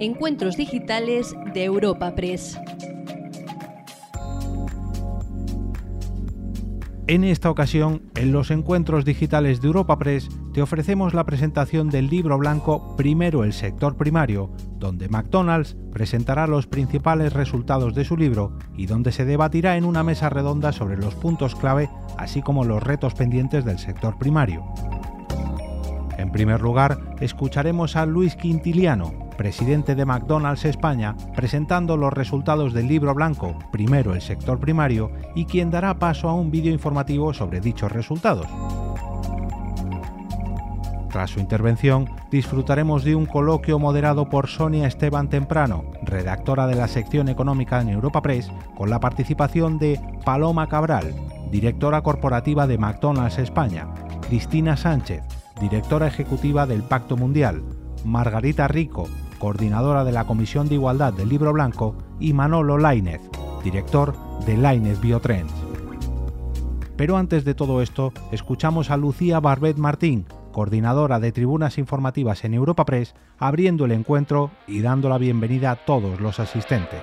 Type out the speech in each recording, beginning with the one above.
Encuentros Digitales de Europa Press. En esta ocasión, en los encuentros digitales de Europa Press, te ofrecemos la presentación del libro blanco Primero el sector primario, donde McDonald's presentará los principales resultados de su libro y donde se debatirá en una mesa redonda sobre los puntos clave, así como los retos pendientes del sector primario. En primer lugar, escucharemos a Luis Quintiliano, presidente de McDonald's España, presentando los resultados del libro blanco, primero el sector primario, y quien dará paso a un vídeo informativo sobre dichos resultados. Tras su intervención, disfrutaremos de un coloquio moderado por Sonia Esteban Temprano, redactora de la sección económica en Europa Press, con la participación de Paloma Cabral, directora corporativa de McDonald's España, Cristina Sánchez, directora ejecutiva del Pacto Mundial, Margarita Rico, coordinadora de la Comisión de Igualdad del Libro Blanco, y Manolo Lainez, director de Lainez Biotrends. Pero antes de todo esto, escuchamos a Lucía Barbet Martín, coordinadora de tribunas informativas en Europa Press, abriendo el encuentro y dando la bienvenida a todos los asistentes.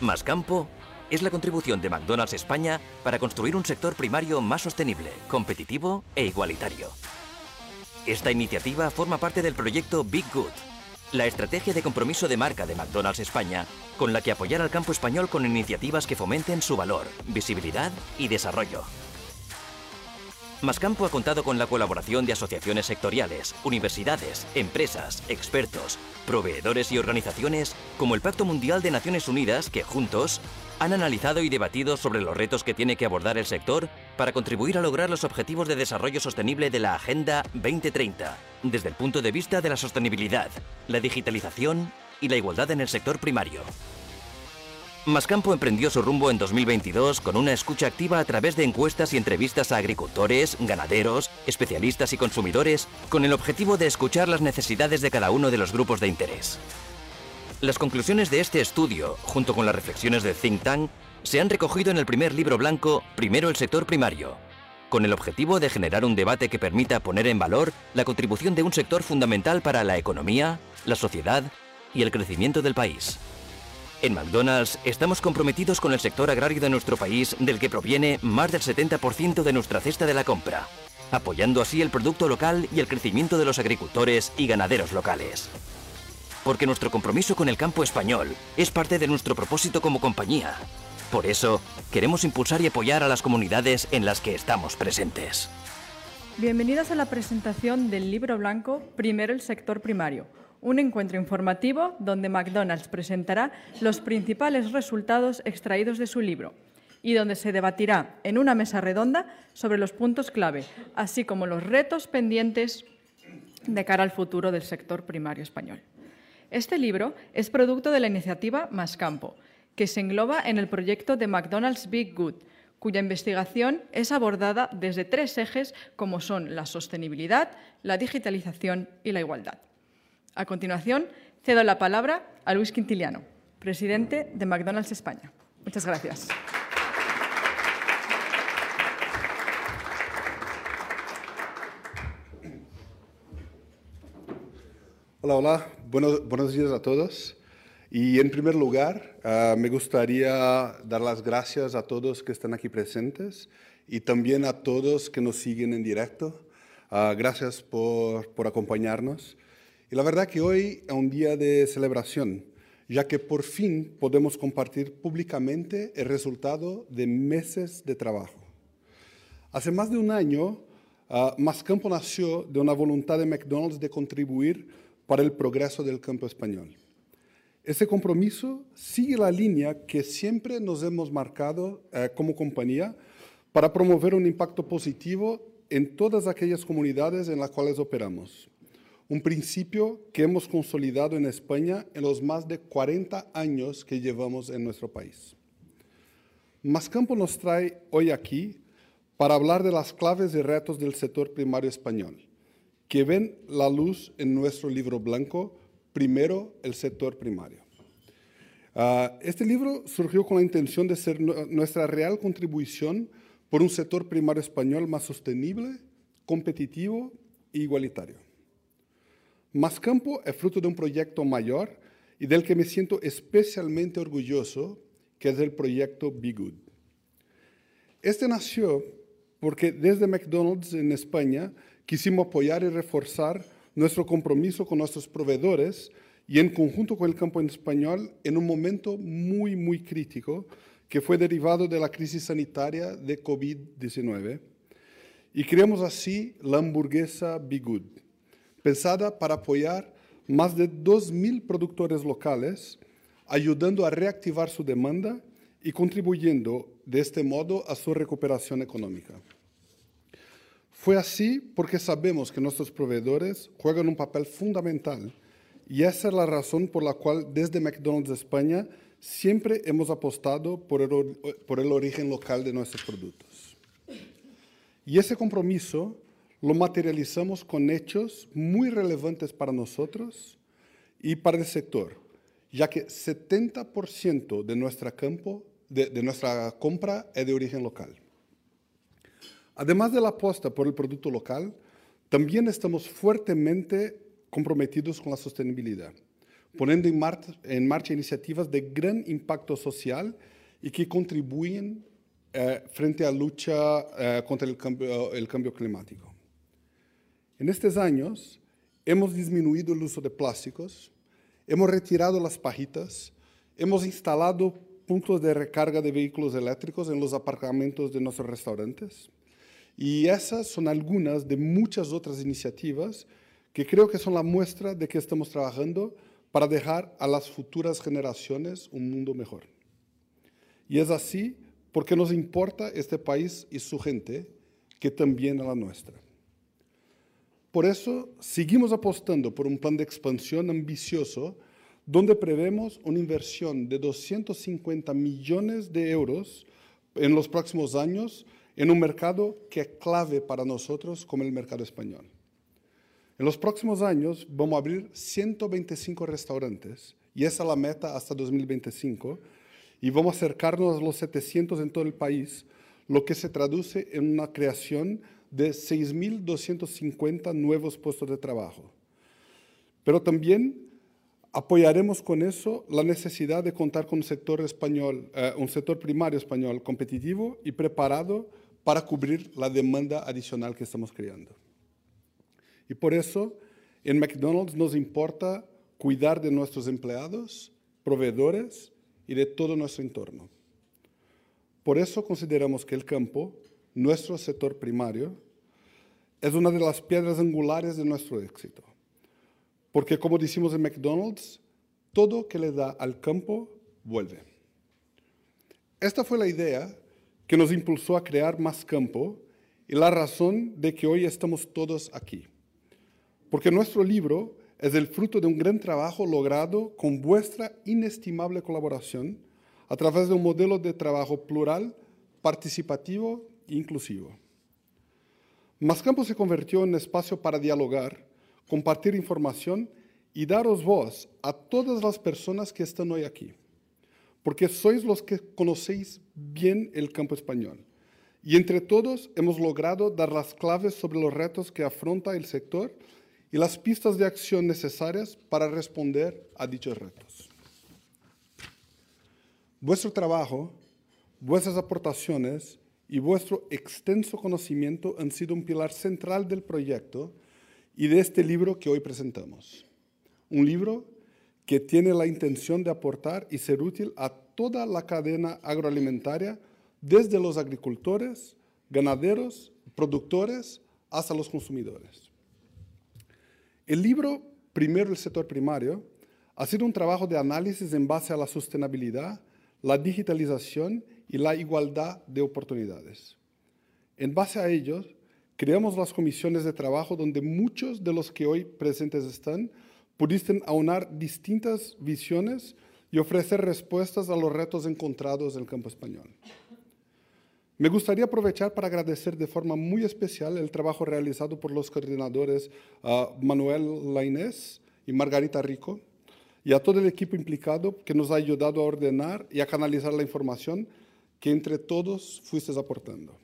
Más campo es la contribución de McDonald's España para construir un sector primario más sostenible, competitivo e igualitario. Esta iniciativa forma parte del proyecto Big Good, la estrategia de compromiso de marca de McDonald's España, con la que apoyar al campo español con iniciativas que fomenten su valor, visibilidad y desarrollo. Mascampo ha contado con la colaboración de asociaciones sectoriales, universidades, empresas, expertos, proveedores y organizaciones como el Pacto Mundial de Naciones Unidas que juntos han analizado y debatido sobre los retos que tiene que abordar el sector para contribuir a lograr los objetivos de desarrollo sostenible de la Agenda 2030, desde el punto de vista de la sostenibilidad, la digitalización y la igualdad en el sector primario. Mascampo emprendió su rumbo en 2022 con una escucha activa a través de encuestas y entrevistas a agricultores, ganaderos, especialistas y consumidores con el objetivo de escuchar las necesidades de cada uno de los grupos de interés. Las conclusiones de este estudio, junto con las reflexiones del think tank, se han recogido en el primer libro blanco Primero el sector primario, con el objetivo de generar un debate que permita poner en valor la contribución de un sector fundamental para la economía, la sociedad y el crecimiento del país. En McDonald's estamos comprometidos con el sector agrario de nuestro país del que proviene más del 70% de nuestra cesta de la compra, apoyando así el producto local y el crecimiento de los agricultores y ganaderos locales. Porque nuestro compromiso con el campo español es parte de nuestro propósito como compañía. Por eso, queremos impulsar y apoyar a las comunidades en las que estamos presentes. Bienvenidos a la presentación del libro blanco Primero el sector primario un encuentro informativo donde McDonald's presentará los principales resultados extraídos de su libro y donde se debatirá en una mesa redonda sobre los puntos clave, así como los retos pendientes de cara al futuro del sector primario español. Este libro es producto de la iniciativa Más Campo, que se engloba en el proyecto de McDonald's Big Good, cuya investigación es abordada desde tres ejes como son la sostenibilidad, la digitalización y la igualdad. A continuación, cedo la palabra a Luis Quintiliano, presidente de McDonald's España. Muchas gracias. Hola, hola. Buenos, días a todos. Y en primer lugar, ah, me gustaría dar las gracias a todos que están aquí presentes y también a todos que nos siguen en directo. Ah, gracias por, por acompañarnos. Y la verdad que hoy es un día de celebración, ya que por fin podemos compartir públicamente el resultado de meses de trabajo. Hace más de un año, uh, Mascampo nació de una voluntad de McDonald's de contribuir para el progreso del campo español. Ese compromiso sigue la línea que siempre nos hemos marcado eh, como compañía para promover un impacto positivo en todas aquellas comunidades en las cuales operamos un principio que hemos consolidado en España en los más de 40 años que llevamos en nuestro país. Mascampo nos trae hoy aquí para hablar de las claves y retos del sector primario español, que ven la luz en nuestro libro blanco, Primero el sector primario. Ah, este libro surgió con la intención de ser nuestra real contribución por un sector primario español más sostenible, competitivo e igualitario. Más Campo es fruto de un proyecto mayor y del que me siento especialmente orgulloso, que es el proyecto Be Good. Este nació porque desde McDonald's en España quisimos apoyar y reforzar nuestro compromiso con nuestros proveedores y en conjunto con el campo español en un momento muy, muy crítico que fue derivado de la crisis sanitaria de COVID-19. Y creamos así la hamburguesa Be Good, pensada para apoyar más de 2.000 productores locales, ayudando a reactivar su demanda y contribuyendo de este modo a su recuperación económica. Fue así porque sabemos que nuestros proveedores juegan un papel fundamental y esa es la razón por la cual desde McDonald's España siempre hemos apostado por el, por el origen local de nuestros productos. Y ese compromiso lo materializamos con hechos muy relevantes para nosotros y para el sector, ya que 70% de nuestra, campo, de, de nuestra compra es de origen local. Además de la apuesta por el producto local, también estamos fuertemente comprometidos con la sostenibilidad, poniendo en, en marcha iniciativas de gran impacto social y que contribuyen eh, frente a la lucha eh, contra el cambio, el cambio climático. En estos años hemos disminuido el uso de plásticos, hemos retirado las pajitas, hemos instalado puntos de recarga de vehículos eléctricos en los aparcamientos de nuestros restaurantes. Y esas son algunas de muchas otras iniciativas que creo que son la muestra de que estamos trabajando para dejar a las futuras generaciones un mundo mejor. Y es así porque nos importa este país y su gente, que también a la nuestra. Por eso seguimos apostando por un plan de expansión ambicioso donde prevemos una inversión de 250 millones de euros en los próximos años en un mercado que es clave para nosotros como el mercado español. En los próximos años vamos a abrir 125 restaurantes y esa es la meta hasta 2025 y vamos a acercarnos a los 700 en todo el país, lo que se traduce en una creación de 6.250 nuevos puestos de trabajo. Pero también apoyaremos con eso la necesidad de contar con un sector español, eh, un sector primario español competitivo y preparado para cubrir la demanda adicional que estamos creando. Y por eso, en McDonald's nos importa cuidar de nuestros empleados, proveedores y de todo nuestro entorno. Por eso consideramos que el campo nuestro sector primario, es una de las piedras angulares de nuestro éxito. Porque como decimos en McDonald's, todo que le da al campo vuelve. Esta fue la idea que nos impulsó a crear más campo y la razón de que hoy estamos todos aquí. Porque nuestro libro es el fruto de un gran trabajo logrado con vuestra inestimable colaboración a través de un modelo de trabajo plural, participativo inclusivo. Mascampo se convirtió en espacio para dialogar, compartir información y daros voz a todas las personas que están hoy aquí, porque sois los que conocéis bien el campo español. Y entre todos hemos logrado dar las claves sobre los retos que afronta el sector y las pistas de acción necesarias para responder a dichos retos. Vuestro trabajo, vuestras aportaciones y vuestro extenso conocimiento han sido un pilar central del proyecto y de este libro que hoy presentamos. Un libro que tiene la intención de aportar y ser útil a toda la cadena agroalimentaria, desde los agricultores, ganaderos, productores, hasta los consumidores. El libro, primero el sector primario, ha sido un trabajo de análisis en base a la sostenibilidad, la digitalización la igualdad de oportunidades. En base a ellos, creamos las comisiones de trabajo donde muchos de los que hoy presentes están pudiste aunar distintas visiones y ofrecer respuestas a los retos encontrados en el campo español. Me gustaría aprovechar para agradecer de forma muy especial el trabajo realizado por los coordinadores uh, Manuel Lainés y Margarita Rico y a todo el equipo implicado que nos ha ayudado a ordenar y a canalizar la información que entre todos fuisteis aportando.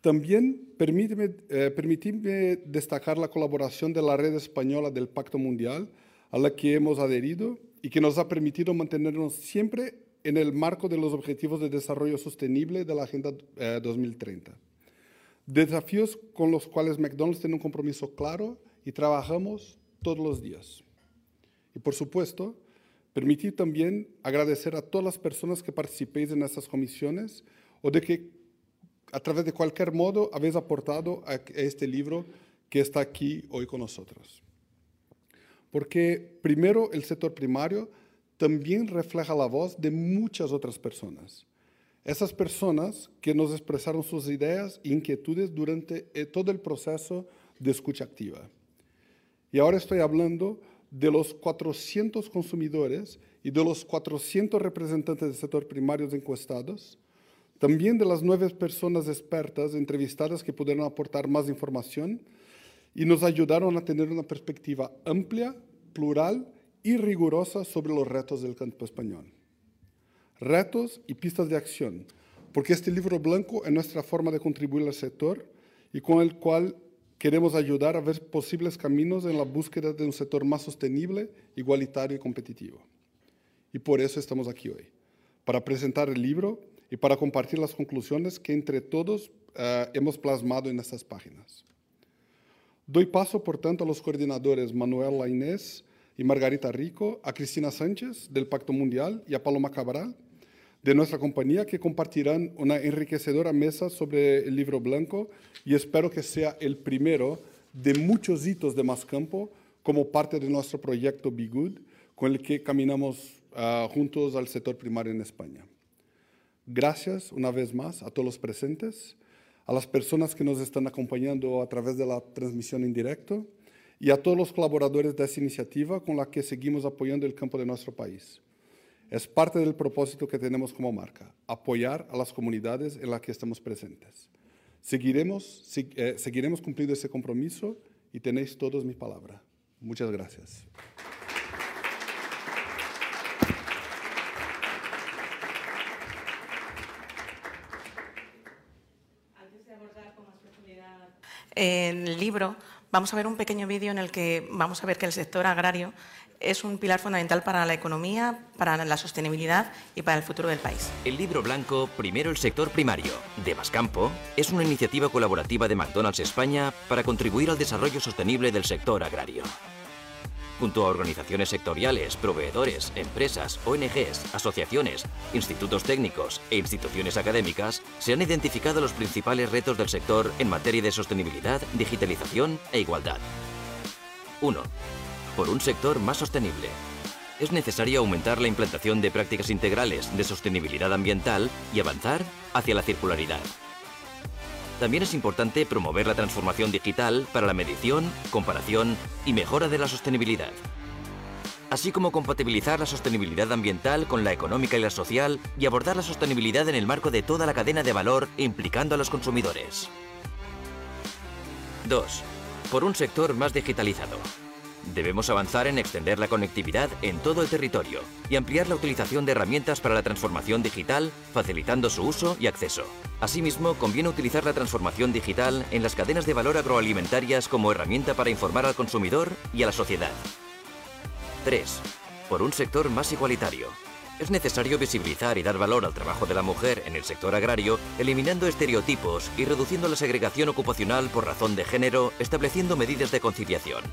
También permíteme, eh, destacar la colaboración de la red española del Pacto Mundial, a la que hemos adherido y que nos ha permitido mantenernos siempre en el marco de los Objetivos de Desarrollo Sostenible de la Agenda 2030. Eh, Desafíos con los cuales McDonald's tiene un compromiso claro y trabajamos todos los días. Y por supuesto, permitir también agradecer a todas las personas que participéis en estas comisiones o de que a través de cualquier modo habéis aportado a este libro que está aquí hoy con nosotros. Porque primero el sector primario también refleja la voz de muchas otras personas. Esas personas que nos expresaron sus ideas e inquietudes durante eh, todo el proceso de escucha activa. Y ahora estoy hablando de los 400 consumidores y de los 400 representantes del sector primario encuestados, también de las nueve personas expertas entrevistadas que pudieron aportar más información y nos ayudaron a tener una perspectiva amplia, plural y rigurosa sobre los retos del campo español. Retos y pistas de acción, porque este libro blanco es nuestra forma de contribuir al sector y con el cual queremos ayudar a ver posibles caminos en la búsqueda de un sector más sostenible, igualitario y competitivo. Y por eso estamos aquí hoy, para presentar el libro y para compartir las conclusiones que entre todos uh, hemos plasmado en estas páginas. Doy paso, por tanto, a los coordinadores Manuel Lainés y Margarita Rico, a Cristina Sánchez, del Pacto Mundial, y a Paloma Cabral, de nuestra compañía, que compartirán una enriquecedora mesa sobre el libro blanco y espero que sea el primero de muchos hitos de Más Campo como parte de nuestro proyecto Be Good, con el que caminamos uh, juntos al sector primario en España. Gracias una vez más a todos los presentes, a las personas que nos están acompañando a través de la transmisión en directo y a todos los colaboradores de esta iniciativa con la que seguimos apoyando el campo de nuestro país. Es parte del propósito que tenemos como marca, apoyar a las comunidades en las que estamos presentes. Seguiremos, eh, seguiremos cumpliendo ese compromiso y tenéis todos mi palabra. Muchas gracias. En el libro vamos a ver un pequeño vídeo en el que vamos a ver que el sector agrario es un pilar fundamental para la economía, para la sostenibilidad y para el futuro del país. El libro blanco Primero el sector primario, de Mascampo, es una iniciativa colaborativa de McDonald's España para contribuir al desarrollo sostenible del sector agrario junto a organizaciones sectoriales, proveedores, empresas, ONGs, asociaciones, institutos técnicos e instituciones académicas, se han identificado los principales retos del sector en materia de sostenibilidad, digitalización e igualdad. 1. Por un sector más sostenible. Es necesario aumentar la implantación de prácticas integrales de sostenibilidad ambiental y avanzar hacia la circularidad. También es importante promover la transformación digital para la medición, comparación y mejora de la sostenibilidad. Así como compatibilizar la sostenibilidad ambiental con la económica y la social y abordar la sostenibilidad en el marco de toda la cadena de valor implicando a los consumidores. 2. Por un sector más digitalizado. Debemos avanzar en extender la conectividad en todo el territorio y ampliar la utilización de herramientas para la transformación digital, facilitando su uso y acceso. Asimismo, conviene utilizar la transformación digital en las cadenas de valor agroalimentarias como herramienta para informar al consumidor y a la sociedad. 3. Por un sector más igualitario. Es necesario visibilizar y dar valor al trabajo de la mujer en el sector agrario, eliminando estereotipos y reduciendo la segregación ocupacional por razón de género, estableciendo medidas de conciliación.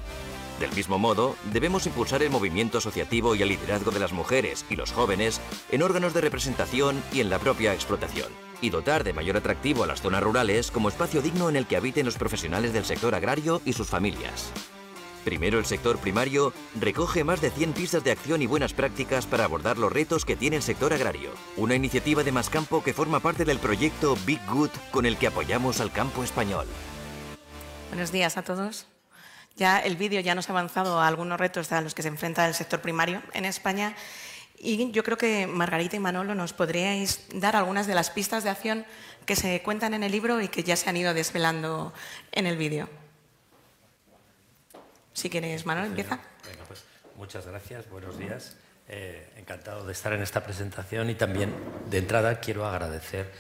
Del mismo modo, debemos impulsar el movimiento asociativo y el liderazgo de las mujeres y los jóvenes en órganos de representación y en la propia explotación, y dotar de mayor atractivo a las zonas rurales como espacio digno en el que habiten los profesionales del sector agrario y sus familias. Primero, el sector primario recoge más de 100 pistas de acción y buenas prácticas para abordar los retos que tiene el sector agrario. Una iniciativa de Más Campo que forma parte del proyecto Big Good con el que apoyamos al campo español. Buenos días a todos. Ya el vídeo ya nos ha avanzado a algunos retos a los que se enfrenta el sector primario en España y yo creo que Margarita y Manolo nos podríais dar algunas de las pistas de acción que se cuentan en el libro y que ya se han ido desvelando en el vídeo. Si quieres, Manolo, empieza. Venga, pues muchas gracias, buenos días. Eh, encantado de estar en esta presentación y también de entrada quiero agradecer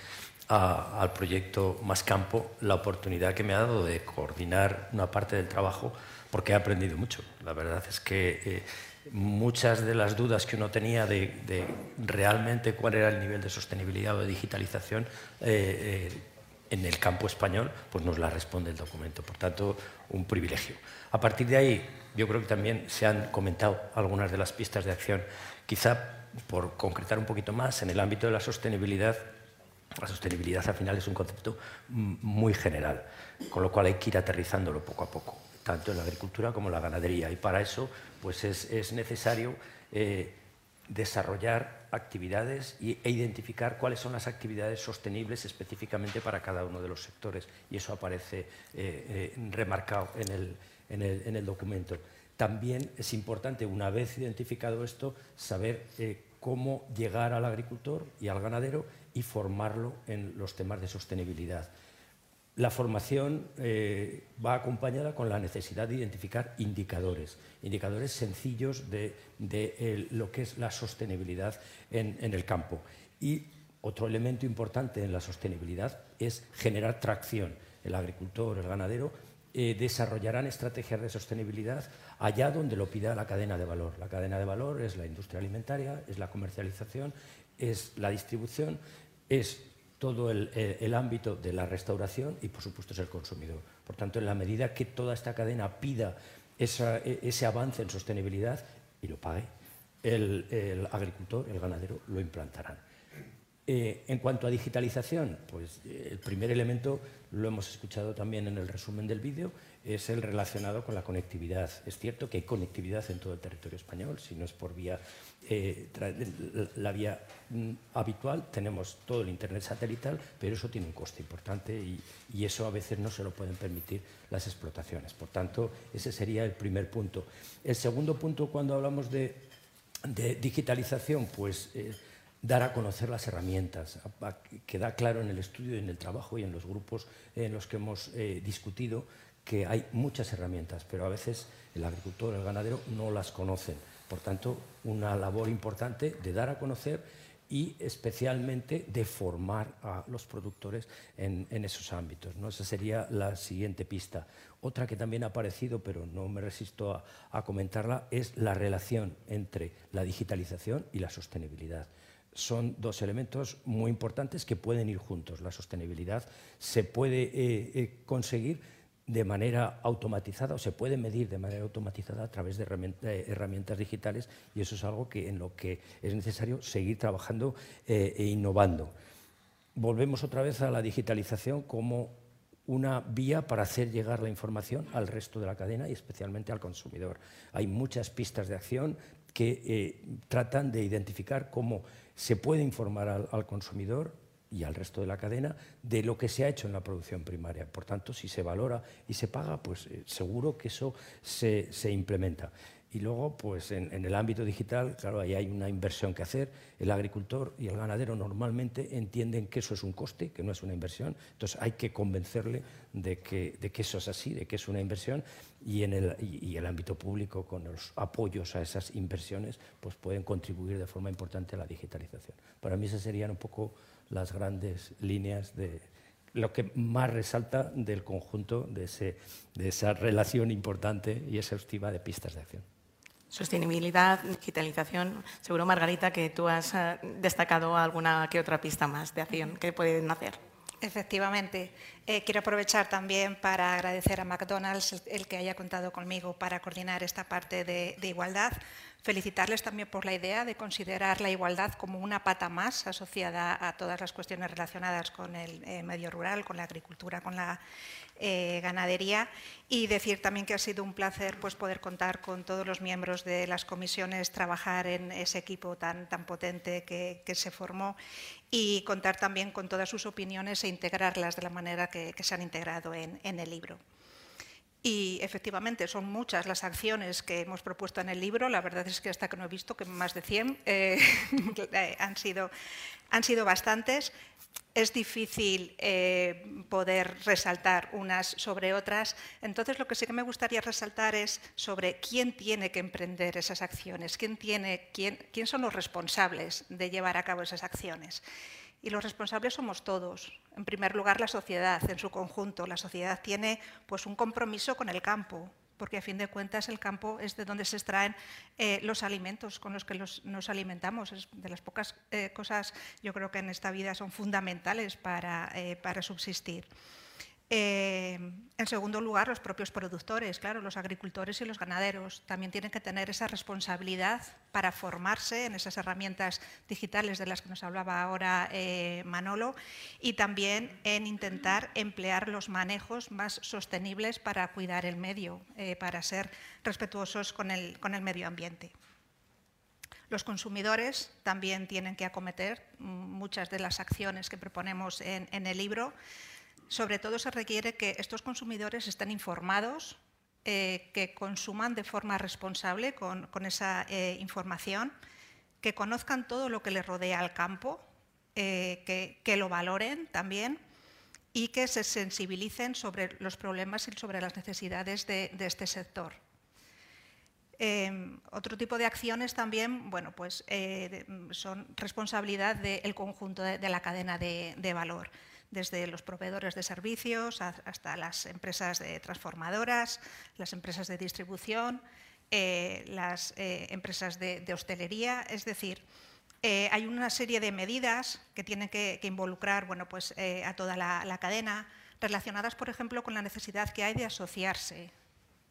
al proyecto Más Campo la oportunidad que me ha dado de coordinar una parte del trabajo porque he aprendido mucho. La verdad es que eh, muchas de las dudas que uno tenía de, realmente cuál era el nivel de sostenibilidad o de digitalización eh, eh, en el campo español, pues nos la responde el documento. Por tanto, un privilegio. A partir de ahí, yo creo que también se han comentado algunas de las pistas de acción. Quizá por concretar un poquito más, en el ámbito de la sostenibilidad, la sostenibilidad al final es un concepto muy general, con lo cual hay que ir aterrizándolo poco a poco, tanto en la agricultura como en la ganadería. Y para eso pues es, necesario eh, desarrollar actividades e identificar cuáles son las actividades sostenibles específicamente para cada uno de los sectores. Y eso aparece eh, eh, remarcado en el documento. También es importante, una vez identificado esto, saber cómo llegar al agricultor y al ganadero y formarlo en los temas de sostenibilidad. La formación eh, va acompañada con la necesidad de identificar indicadores, indicadores sencillos de, lo que es la sostenibilidad en, en el campo. Y otro elemento importante en la sostenibilidad es generar tracción. El agricultor, el ganadero, eh, desarrollarán estrategias de sostenibilidad allá donde lo pida la cadena de valor. La cadena de valor es la industria alimentaria, es la comercialización, es la distribución, es todo el, ámbito de la restauración y, por supuesto, es el consumidor. Por tanto, en la medida que toda esta cadena pida e, ese avance en sostenibilidad y lo pague, el, agricultor, el ganadero, lo implantarán. Eh, en cuanto a digitalización, pues eh, el primer elemento lo hemos escuchado también en el resumen del vídeo, es el relacionado con la conectividad. Es cierto que hay conectividad en todo el territorio español, si no es por vía, eh, la vía mm, habitual, tenemos todo el Internet satelital, pero eso tiene un coste importante y, eso a veces no se lo pueden permitir las explotaciones. Por tanto, ese sería el primer punto. El segundo punto, cuando hablamos de, digitalización, pues... Eh, dar a conocer las herramientas. Queda claro en el estudio, en el trabajo y en los grupos en los que hemos eh, discutido que hay muchas herramientas, pero a veces el agricultor, el ganadero no las conocen. Por tanto, una labor importante de dar a conocer y especialmente de formar a los productores en, esos ámbitos. ¿no? Esa sería la siguiente pista. Otra que también ha aparecido, pero no me resisto a comentarla, es la relación entre la digitalización y la sostenibilidad son dos elementos muy importantes que pueden ir juntos. La sostenibilidad se puede eh, eh, conseguir de manera automatizada o se puede medir de manera automatizada a través de eh, herramientas digitales y eso es algo que, en lo que es necesario seguir trabajando e innovando. Volvemos otra vez a la digitalización como una vía para hacer llegar la información al resto de la cadena y especialmente al consumidor. Hay muchas pistas de acción que tratan de identificar cómo se puede informar al, consumidor y al resto de la cadena de lo que se ha hecho en la producción primaria. Por tanto, si se valora y se paga, pues eh, seguro que eso se, se implementa. Y luego, pues en, el ámbito digital, claro, ahí hay una inversión que hacer. El agricultor y el ganadero normalmente entienden que eso es un coste, que no es una inversión. Entonces hay que convencerle de que, de que eso es así, de que es una inversión. Y en el, y, el ámbito público, con los apoyos a esas inversiones, pues pueden contribuir de forma importante a la digitalización. Para mí esas serían un poco las grandes líneas de, lo que más resalta del conjunto de, ese, de, esa relación importante y exhaustiva de pistas de acción. Sostenibilidad, digitalización. Seguro, Margarita, que tú has eh, destacado alguna que otra pista más de acción que pueden hacer. Efectivamente. Eh, quiero aprovechar también para agradecer a McDonald's el, que haya contado conmigo para coordinar esta parte de, igualdad. Felicitarles también por la idea de considerar la igualdad como una pata más asociada a todas las cuestiones relacionadas con el eh, medio rural, con la agricultura, con la eh, ganadería y decir también que ha sido un placer pues, poder contar con todos los miembros de las comisiones, trabajar en ese equipo tan, tan potente que, se formó y contar también con todas sus opiniones e integrarlas de la manera que, se han integrado en, el libro. Y efectivamente son muchas las acciones que hemos propuesto en el libro. La verdad es que hasta que no he visto que más de 100 eh, han, sido, han sido bastantes es difícil eh, poder resaltar unas sobre otras. Entonces, lo que sí que me gustaría resaltar es sobre quién tiene que emprender esas acciones, quién, tiene, quién, quién son los responsables de llevar a cabo esas acciones. Y los responsables somos todos. En primer lugar, la sociedad en su conjunto. La sociedad tiene pues, un compromiso con el campo, porque a fin de cuentas el campo es de donde se extraen eh, los alimentos con los que nos alimentamos. Es de las pocas eh, cosas, yo creo que en esta vida son fundamentales para, eh, para subsistir. Eh, en segundo lugar, los propios productores, claro, los agricultores y los ganaderos también tienen que tener esa responsabilidad para formarse en esas herramientas digitales de las que nos hablaba ahora eh, Manolo y también en intentar emplear los manejos más sostenibles para cuidar el medio, eh, para ser respetuosos con el, con el medio ambiente. Los consumidores también tienen que acometer muchas de las acciones que proponemos en el libro sobre todo se requiere que estos consumidores estén informados, eh, que consuman de forma responsable con, esa eh, información, que conozcan todo lo que les rodea al campo, eh, que, lo valoren también y que se sensibilicen sobre los problemas y sobre las necesidades de, este sector. otro tipo de acciones también bueno, pues, son responsabilidad del conjunto de, la cadena de valor desde los proveedores de servicios hasta las empresas de transformadoras, las empresas de distribución, eh, las eh, empresas de, hostelería. Es decir, eh, hay una serie de medidas que tienen que, involucrar bueno, pues, a toda la, cadena, relacionadas, por ejemplo, con la necesidad que hay de asociarse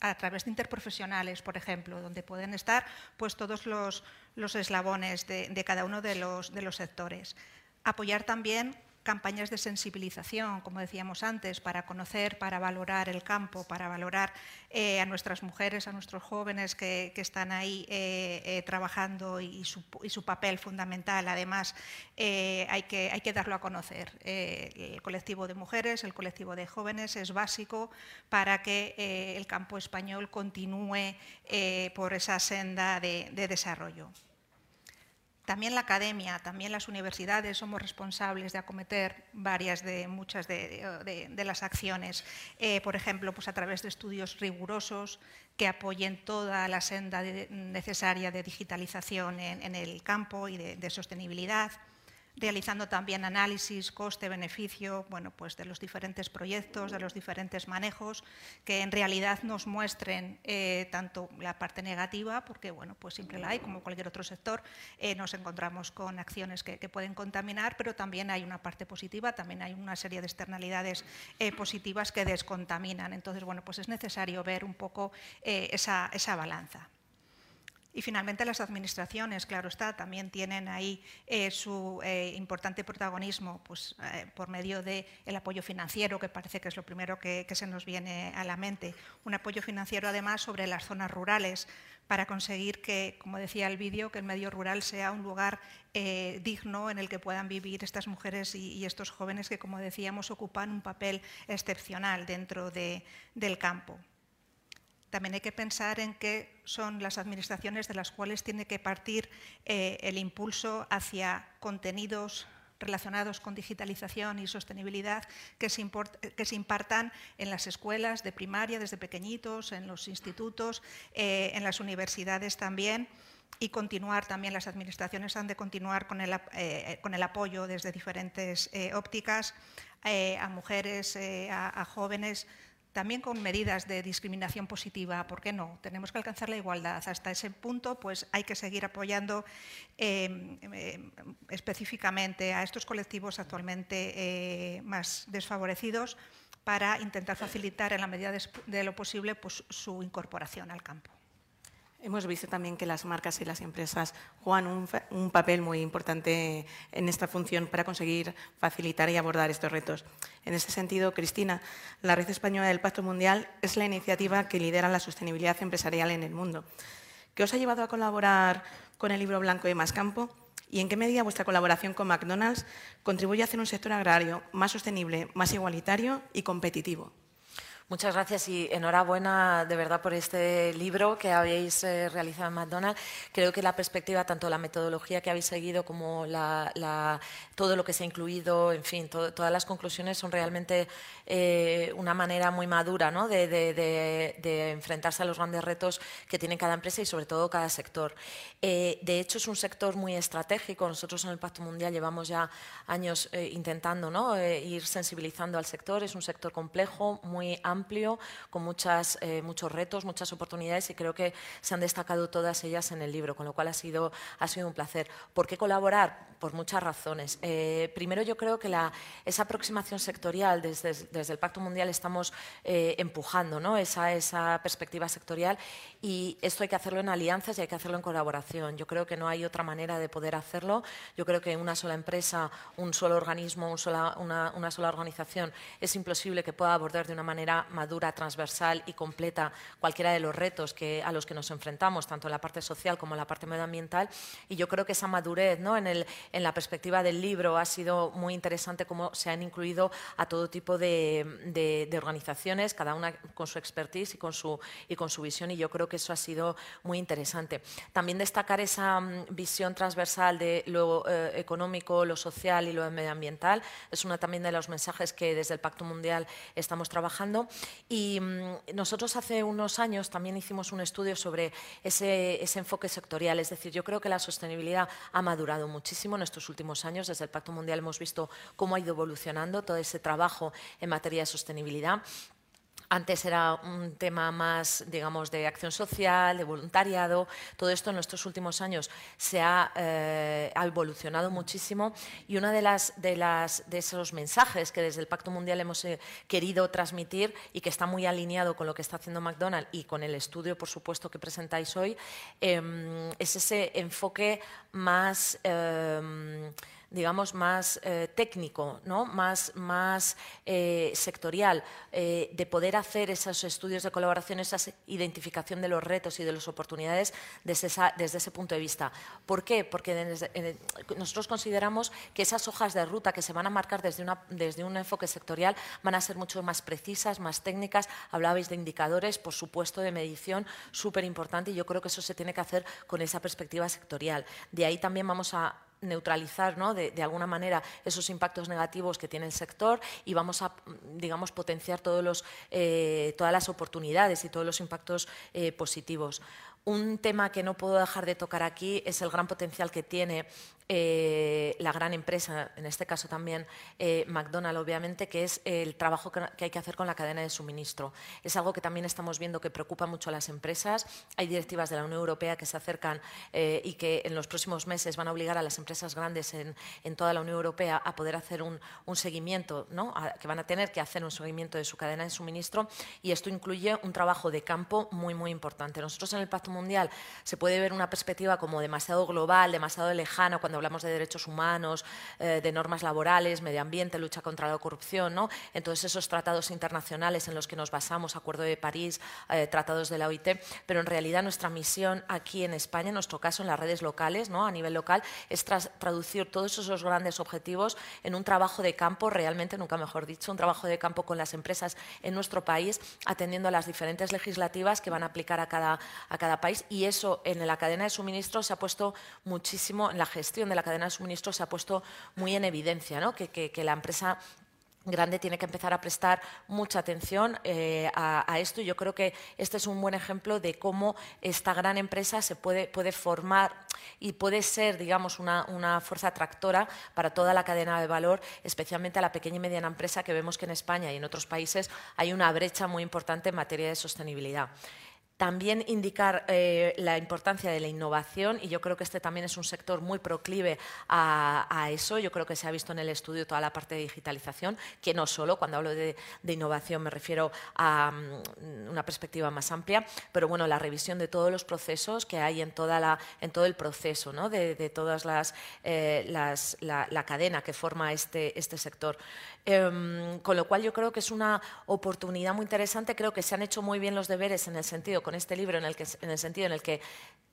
a través de interprofesionales, por ejemplo, donde pueden estar pues, todos los, eslabones de, de, cada uno de los, de los sectores. Apoyar también campañas de sensibilización, como decíamos antes, para conocer, para valorar el campo, para valorar eh, a nuestras mujeres, a nuestros jóvenes que, están ahí eh, eh, trabajando y su, papel fundamental. Además, hay, que, hay que darlo a conocer. el colectivo de mujeres, el colectivo de jóvenes es básico para que el campo español continúe por esa senda de desarrollo. También la academia, también las universidades somos responsables de acometer varias de muchas de, las acciones, eh, por ejemplo, pues a través de estudios rigurosos que apoyen toda la senda necesaria de digitalización en, el campo y de sostenibilidad realizando también análisis coste-beneficio bueno, pues de los diferentes proyectos, de los diferentes manejos, que en realidad nos muestren eh, tanto la parte negativa, porque bueno, pues siempre la hay, como cualquier otro sector, eh, nos encontramos con acciones que, pueden contaminar, pero también hay una parte positiva, también hay una serie de externalidades eh, positivas que descontaminan. Entonces, bueno, pues es necesario ver un poco esa balanza. Y finalmente las administraciones, claro está, también tienen ahí eh, su eh, importante protagonismo pues, eh, por medio del apoyo financiero, que parece que es lo primero que, se nos viene a la mente. Un apoyo financiero además sobre las zonas rurales para conseguir que, como decía el vídeo, que el medio rural sea un lugar digno en el que puedan vivir estas mujeres y, estos jóvenes que, como decíamos, ocupan un papel excepcional dentro del campo. También hay que pensar en qué son las administraciones de las cuales tiene que partir eh, el impulso hacia contenidos relacionados con digitalización y sostenibilidad que se, que impartan en las escuelas de primaria desde pequeñitos, en los institutos, eh, en las universidades también y continuar también, las administraciones han de continuar con el, eh, con el apoyo desde diferentes ópticas a mujeres, a jóvenes también con medidas de discriminación positiva, ¿por qué no? Tenemos que alcanzar la igualdad. Hasta ese punto, pues hay que seguir apoyando em, em, específicamente a estos colectivos actualmente eh, más desfavorecidos para intentar facilitar en la medida de, lo posible pues, su incorporación al campo. Hemos visto también que las marcas y las empresas juegan un, papel muy importante en esta función para conseguir facilitar y abordar estos retos. En este sentido, Cristina, la Red Española del Pacto Mundial es la iniciativa que lidera la sostenibilidad empresarial en el mundo. ¿Qué os ha llevado a colaborar con el libro blanco de Más Campo? ¿Y en qué medida vuestra colaboración con McDonald's contribuye a hacer un sector agrario más sostenible, más igualitario y competitivo? Muchas gracias y enhorabuena de verdad por este libro que habéis eh, realizado en McDonald's. Creo que la perspectiva, tanto la metodología que habéis seguido como todo lo que se ha incluido, en fin, todas las conclusiones son realmente eh, una manera muy madura de, enfrentarse a los grandes retos que tiene cada empresa y sobre todo cada sector. Eh, de hecho, es un sector muy estratégico. Nosotros en el Pacto Mundial llevamos ya años intentando ir sensibilizando al sector. Es un sector complejo, muy amplio amplio, con muchas, eh, muchos retos, muchas oportunidades y creo que se han destacado todas ellas en el libro, con lo cual ha sido, ha sido un placer. ¿Por qué colaborar? Por muchas razones. Eh, primero, yo creo que esa aproximación sectorial, desde, desde, el Pacto Mundial estamos eh, empujando ¿no? esa, esa perspectiva sectorial y esto hay que hacerlo en alianzas y hay que hacerlo en colaboración. Yo creo que no hay otra manera de poder hacerlo. Yo creo que una sola empresa, un solo organismo, una sola organización es imposible que pueda abordar de una manera madura, transversal y completa cualquiera de los retos que, a los que nos enfrentamos, tanto en la parte social como en la parte medioambiental. Y yo creo que esa madurez ¿no? en, el, en la perspectiva del libro ha sido muy interesante cómo se han incluido a todo tipo de, de, organizaciones, cada una con su expertise y con su, y con su visión. Y yo creo que eso ha sido muy interesante. También destacar esa mm, visión transversal de lo eh, económico, lo social y lo medioambiental. Es uno también de los mensajes que desde el Pacto Mundial estamos trabajando. Y mm, nosotros hace unos años también hicimos un estudio sobre ese, enfoque sectorial. Es decir, yo creo que la sostenibilidad ha madurado muchísimo en estos últimos años. Desde el Pacto Mundial hemos visto cómo ha ido evolucionando todo ese trabajo en materia de sostenibilidad. Antes era un tema más, digamos, de acción social, de voluntariado. Todo esto en estos últimos años se ha, eh, evolucionado muchísimo y uno de, las, de, las, de esos mensajes que desde el Pacto Mundial hemos eh, querido transmitir y que está muy alineado con lo que está haciendo McDonald's y con el estudio, por supuesto, que presentáis hoy, em, es ese enfoque más em, digamos, más eh, técnico, ¿no? más, más eh, sectorial, eh, de poder hacer esos estudios de colaboración, esa identificación de los retos y de las oportunidades desde, desde ese punto de vista. ¿Por qué? Porque nosotros consideramos que esas hojas de ruta que se van a marcar desde, una, desde un enfoque sectorial van a ser mucho más precisas, más técnicas. Hablabais de indicadores, por supuesto, de medición, súper importante, y yo creo que eso se tiene que hacer con esa perspectiva sectorial. De ahí también vamos a neutralizar ¿no? de, alguna manera esos impactos negativos que tiene el sector y vamos a digamos, potenciar todos los, eh, todas las oportunidades y todos los impactos eh, positivos. Un tema que no puedo dejar de tocar aquí es el gran potencial que tiene eh, la gran empresa, en este caso también eh, McDonald's, obviamente, que es el trabajo que, hay que hacer con la cadena de suministro. Es algo que también estamos viendo que preocupa mucho a las empresas. Hay directivas de la Unión Europea que se acercan eh, y que en los próximos meses van a obligar a las empresas grandes en, toda la Unión Europea a poder hacer un, seguimiento, ¿no? que van a tener que hacer un seguimiento de su cadena de suministro y esto incluye un trabajo de campo muy, muy importante. Nosotros en el Pacto Mundial se puede ver una perspectiva como demasiado global, demasiado lejana, cuando hablamos de derechos humanos, eh, de normas laborales, medio ambiente, lucha contra la corrupción, ¿no? Entonces esos tratados internacionales en los que nos basamos, Acuerdo de París, eh, tratados de la OIT, pero en realidad nuestra misión aquí en España, en nuestro caso en las redes locales, ¿no? a nivel local, es traducir todos esos grandes objetivos en un trabajo de campo, realmente, nunca mejor dicho, un trabajo de campo con las empresas en nuestro país, atendiendo a las diferentes legislativas que van a aplicar a cada, a cada país y eso en la cadena de suministro se ha puesto muchísimo, en la gestión de la cadena de suministro se ha puesto muy en evidencia, ¿no? que, la empresa grande tiene que empezar a prestar mucha atención eh, a, esto y yo creo que este es un buen ejemplo de cómo esta gran empresa se puede, puede formar y puede ser, digamos, una, fuerza atractora para toda la cadena de valor, especialmente a la pequeña y mediana empresa que vemos que en España y en otros países hay una brecha muy importante en materia de sostenibilidad. También indicar eh, la importancia de la innovación y yo creo que este también es un sector muy proclive a, eso. Yo creo que se ha visto en el estudio toda la parte de digitalización, que no solo, cuando hablo de, innovación me refiero a mm, una perspectiva más amplia, pero bueno, la revisión de todos los procesos que hay en, la, todo el proceso, ¿no? de, todas eh, las la, cadena que forma este, este sector. Em, con lo cual yo creo que es una oportunidad muy interesante, creo que se han hecho muy bien los deberes en el sentido con este libro en el, que, en el sentido en el que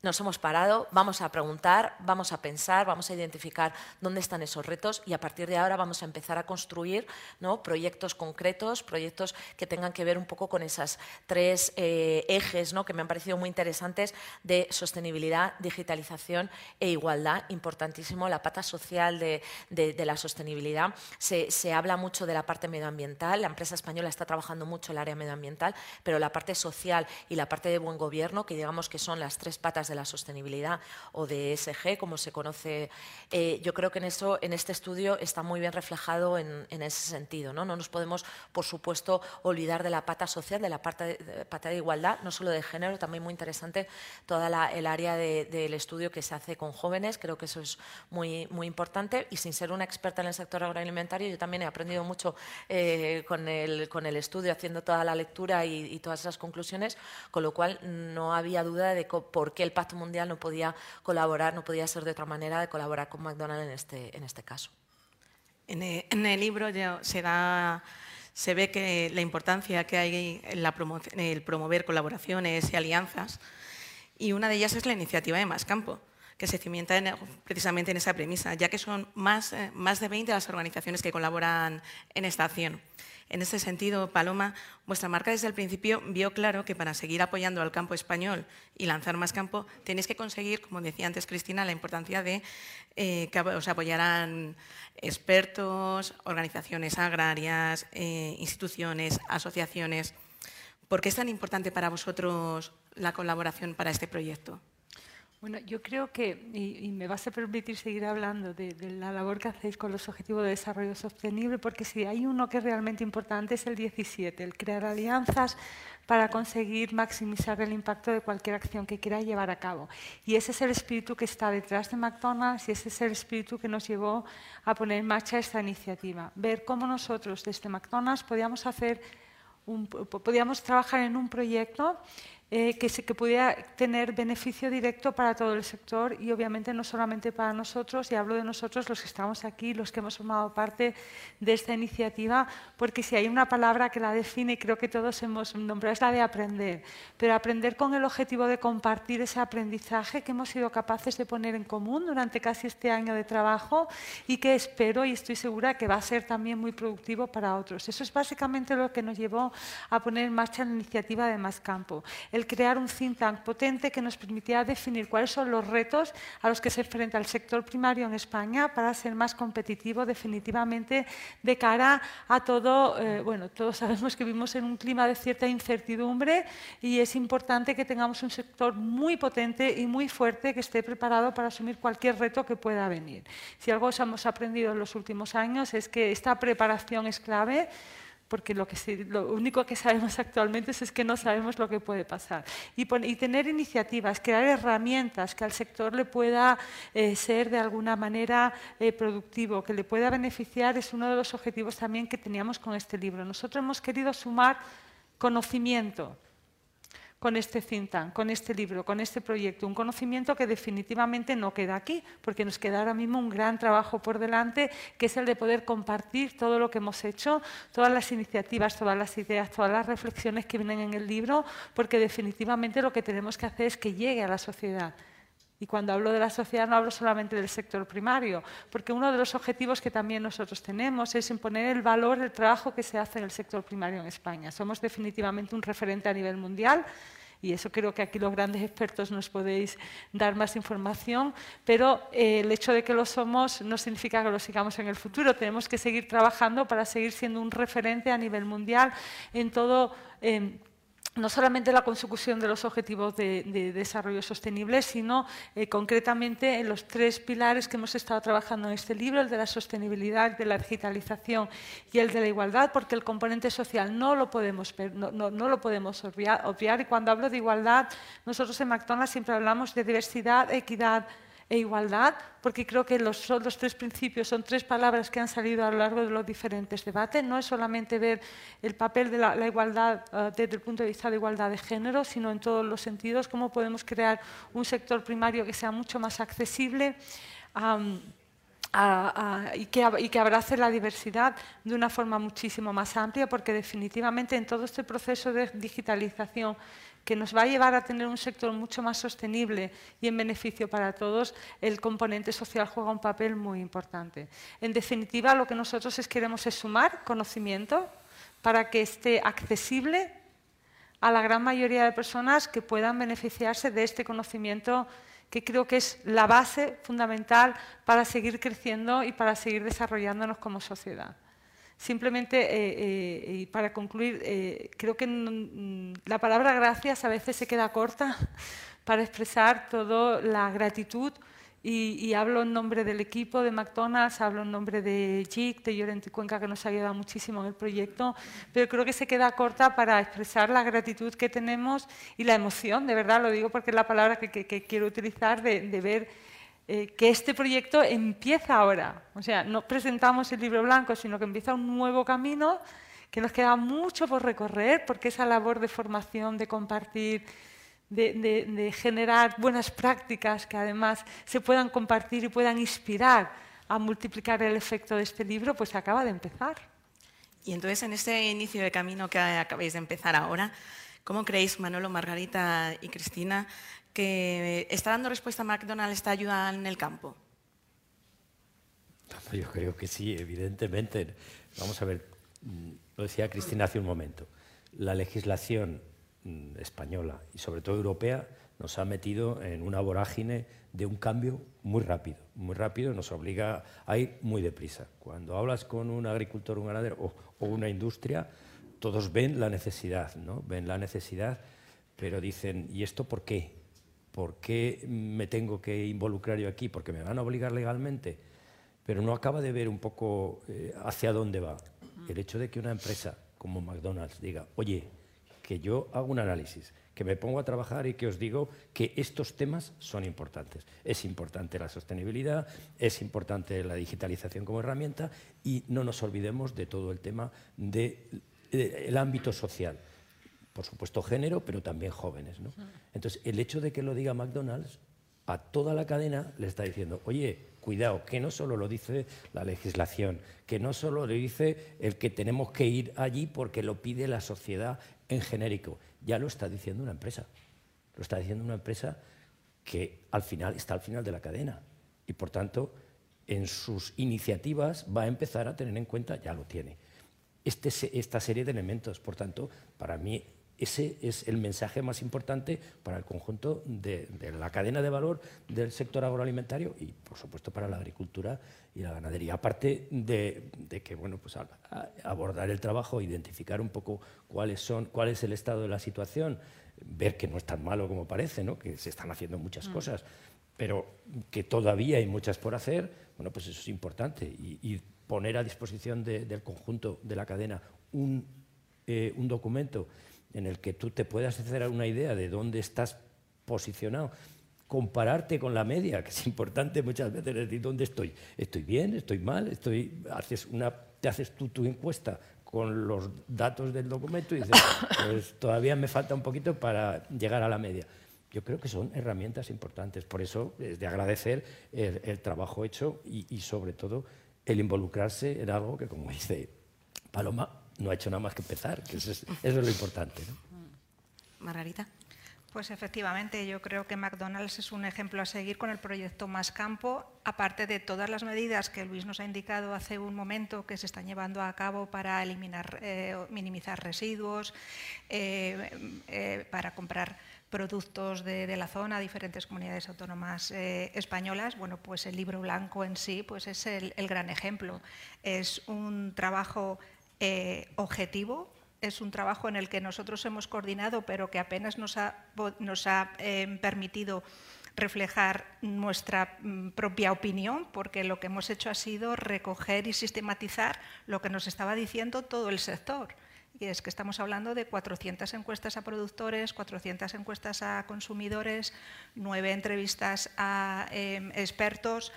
nos hemos parado, vamos a preguntar, vamos a pensar, vamos a identificar dónde están esos retos y a partir de ahora vamos a empezar a construir ¿no? proyectos concretos, proyectos que tengan que ver un poco con esas tres eh, ejes ¿no? que me han parecido muy interesantes de sostenibilidad, digitalización e igualdad. Importantísimo, la pata social de, la sostenibilidad. Se, se, habla mucho de la parte medioambiental, la empresa española está trabajando mucho en el área medioambiental, pero la parte social y la parte de buen gobierno, que digamos que son las tres patas de la sostenibilidad o de ESG, como se conoce. Eh, yo creo que en eso, en este estudio, está muy bien reflejado en, ese sentido. ¿no? no nos podemos, por supuesto, olvidar de la pata social, de la pata de, pata de igualdad, no solo de género, también muy interesante toda el área del estudio que se hace con jóvenes. Creo que eso es muy, muy importante y sin ser una experta en el sector agroalimentario, yo también he aprendido mucho eh, con, el, con el estudio, haciendo toda la lectura y, todas esas conclusiones, con lo cual no había duda de por qué el Pacto Mundial no podía colaborar, no podía ser de otra manera de colaborar con McDonald's en este, en este caso. En el, libro se, da, se ve que la importancia que hay en, la el promover colaboraciones y alianzas, y una de ellas es la iniciativa de Más Campo que se cimienta precisamente en esa premisa, ya que son más, eh, más de 20 las organizaciones que colaboran en esta acción. En ese sentido, Paloma, vuestra marca desde el principio vio claro que para seguir apoyando al campo español y lanzar más campo, tenéis que conseguir, como decía antes Cristina, la importancia de eh, que os apoyaran expertos, organizaciones agrarias, eh, instituciones, asociaciones. ¿Por qué es tan importante para vosotros la colaboración para este proyecto? Bueno, yo creo que, y, me vas a permitir seguir hablando de, la labor que hacéis con los Objetivos de Desarrollo Sostenible, porque si hay uno que es realmente importante es el 17, el crear alianzas para conseguir maximizar el impacto de cualquier acción que quiera llevar a cabo. Y ese es el espíritu que está detrás de McDonald's y ese es el espíritu que nos llevó a poner en marcha esta iniciativa. Ver cómo nosotros desde McDonald's podíamos hacer podíamos trabajar en un proyecto eh, que, que pudiera tener beneficio directo para todo el sector y obviamente no solamente para nosotros, y hablo de nosotros los que estamos aquí, los que hemos formado parte de esta iniciativa, porque si hay una palabra que la define creo que todos hemos nombrado es la de aprender, pero aprender con el objetivo de compartir ese aprendizaje que hemos sido capaces de poner en común durante casi este año de trabajo y que espero y estoy segura que va a ser también muy productivo para otros. Eso es básicamente lo que nos llevó a poner en marcha la iniciativa de Más Campo el crear un think tank potente que nos permitiera definir cuáles son los retos a los que se enfrenta el sector primario en España para ser más competitivo definitivamente de cara a todo, eh, bueno, todos sabemos que vivimos en un clima de cierta incertidumbre y es importante que tengamos un sector muy potente y muy fuerte que esté preparado para asumir cualquier reto que pueda venir. Si algo hemos aprendido en los últimos años es que esta preparación es clave porque lo, que lo único que sabemos actualmente es, que no sabemos lo que puede pasar. Y, tener iniciativas, crear herramientas que al sector le pueda eh, ser de alguna manera eh, productivo, que le pueda beneficiar, es uno de los objetivos también que teníamos con este libro. Nosotros hemos querido sumar conocimiento, con este think con este libro, con este proyecto. Un conocimiento que definitivamente no queda aquí, porque nos queda ahora mismo un gran trabajo por delante, que es el de poder compartir todo lo que hemos hecho, todas las iniciativas, todas las ideas, todas las reflexiones que vienen en el libro, porque definitivamente lo que tenemos que hacer es que llegue a la sociedad. Y cuando hablo de la sociedad no hablo solamente del sector primario, porque uno de los objetivos que también nosotros tenemos es imponer el valor del trabajo que se hace en el sector primario en España. Somos definitivamente un referente a nivel mundial y eso creo que aquí los grandes expertos nos podéis dar más información, pero eh, el hecho de que lo somos no significa que lo sigamos en el futuro. Tenemos que seguir trabajando para seguir siendo un referente a nivel mundial en todo no solamente la consecución de los objetivos de, desarrollo sostenible, sino eh, concretamente en los tres pilares que hemos estado trabajando en este libro, el de la sostenibilidad, de la digitalización y el de la igualdad, porque el componente social no lo podemos, no, no lo podemos obviar, obviar. Y cuando hablo de igualdad, nosotros en McDonald's siempre hablamos de diversidad, equidad, e igualdad, porque creo que los, son los tres principios, son tres palabras que han salido a lo largo de los diferentes debates. No es solamente ver el papel de la, igualdad eh, desde el punto de vista de igualdad de género, sino en todos los sentidos, cómo podemos crear un sector primario que sea mucho más accesible. y, que, y, que, abrace la diversidad de una forma muchísimo más amplia, porque definitivamente en todo este proceso de digitalización que nos va a llevar a tener un sector mucho más sostenible y en beneficio para todos, el componente social juega un papel muy importante. En definitiva, lo que nosotros queremos es sumar conocimiento para que esté accesible a la gran mayoría de personas que puedan beneficiarse de este conocimiento que creo que es la base fundamental para seguir creciendo y para seguir desarrollándonos como sociedad. Simplemente, eh, eh, y para concluir, eh, creo que la palabra gracias a veces se queda corta para expresar toda la gratitud y, hablo en nombre del equipo de McDonald's, hablo en nombre de JIC, de Llorente Cuenca, que nos ha ayudado muchísimo en el proyecto, pero creo que se queda corta para expresar la gratitud que tenemos y la emoción, de verdad, lo digo porque es la palabra que, quiero utilizar, de, de ver eh, que este proyecto empieza ahora. O sea, no presentamos el libro blanco, sino que empieza un nuevo camino que nos queda mucho por recorrer, porque esa labor de formación, de compartir, de, generar buenas prácticas que además se puedan compartir y puedan inspirar a multiplicar el efecto de este libro, pues acaba de empezar. Y entonces, en este inicio de camino que acabáis de empezar ahora, ¿cómo creéis, Manolo, Margarita y Cristina, que está dando respuesta a McDonald's esta ayuda en el campo? Yo creo que sí, evidentemente. Vamos a ver, mm, lo decía Cristina hace un momento. La legislación mm, española y sobre todo europea nos ha metido en una vorágine de un cambio muy rápido. Muy rápido nos obliga a ir muy deprisa. Cuando hablas con un agricultor, un ganadero o, o una industria, todos ven la necesidad, ¿no? Ven la necesidad, pero dicen, ¿y esto por qué? ¿Por qué me tengo que involucrar yo aquí? Porque me van a obligar legalmente. Pero no acaba de ver un poco eh, hacia dónde va. El hecho de que una empresa como McDonald's diga, oye, que yo hago un análisis, que me pongo a trabajar y que os digo que estos temas son importantes. Es importante la sostenibilidad, es importante la digitalización como herramienta y no nos olvidemos de todo el tema del ámbito social por supuesto género, pero también jóvenes. Entonces, el hecho de que lo diga McDonald's, a toda la cadena le está diciendo, oye, cuidado, que no solo lo dice la legislación, que no solo lo dice el que tenemos que ir allí porque lo pide la sociedad en genérico, ya lo está diciendo una empresa. Lo está diciendo una empresa que al final está al final de la cadena y por tanto en sus iniciativas va a empezar a tener en cuenta, ya lo tiene, este, esta serie de elementos. Por tanto, para mí ese es el mensaje más importante para el conjunto de, la cadena de valor del sector agroalimentario y, por supuesto, para la agricultura y la ganadería. Aparte de, que, bueno, pues abordar el trabajo, identificar un poco cuáles son, cuál es el estado de la situación, ver que no es tan malo como parece, ¿no? que se están haciendo muchas mm. cosas, pero que todavía hay muchas por hacer, bueno, pues eso es importante. Y, poner a disposición del conjunto de la cadena un, eh, un documento en el que tú te puedas hacer una idea de dónde estás posicionado, compararte con la media, que es importante muchas veces decir dónde estoy. ¿Estoy bien? ¿Estoy mal? Estoy, haces una, te haces tú tu encuesta con los datos del documento y dices, pues todavía me falta un poquito para llegar a la media. Yo creo que son herramientas importantes, por eso es de agradecer el, trabajo hecho y, y sobre todo el involucrarse en algo que, como dice Paloma, no ha hecho nada más que empezar, que eso es, lo importante. Margarita. Pues efectivamente, yo creo que McDonald's es un ejemplo a seguir con el proyecto Más Campo, aparte de todas las medidas que Luis nos ha indicado hace un momento que se están llevando a cabo para eliminar, eh, minimizar residuos, eh, eh, para comprar productos de, la zona, a diferentes comunidades autónomas españolas, bueno, pues el libro blanco en sí pues es el, el gran ejemplo. Es un trabajo eh, objetivo. Es un trabajo en el que nosotros hemos coordinado, pero que apenas nos ha, em, permitido reflejar nuestra mm, propia opinión, porque lo que hemos hecho ha sido recoger y sistematizar lo que nos estaba diciendo todo el sector. Y es que estamos hablando de 400 encuestas a productores, 400 encuestas a consumidores, nueve entrevistas a em, expertos.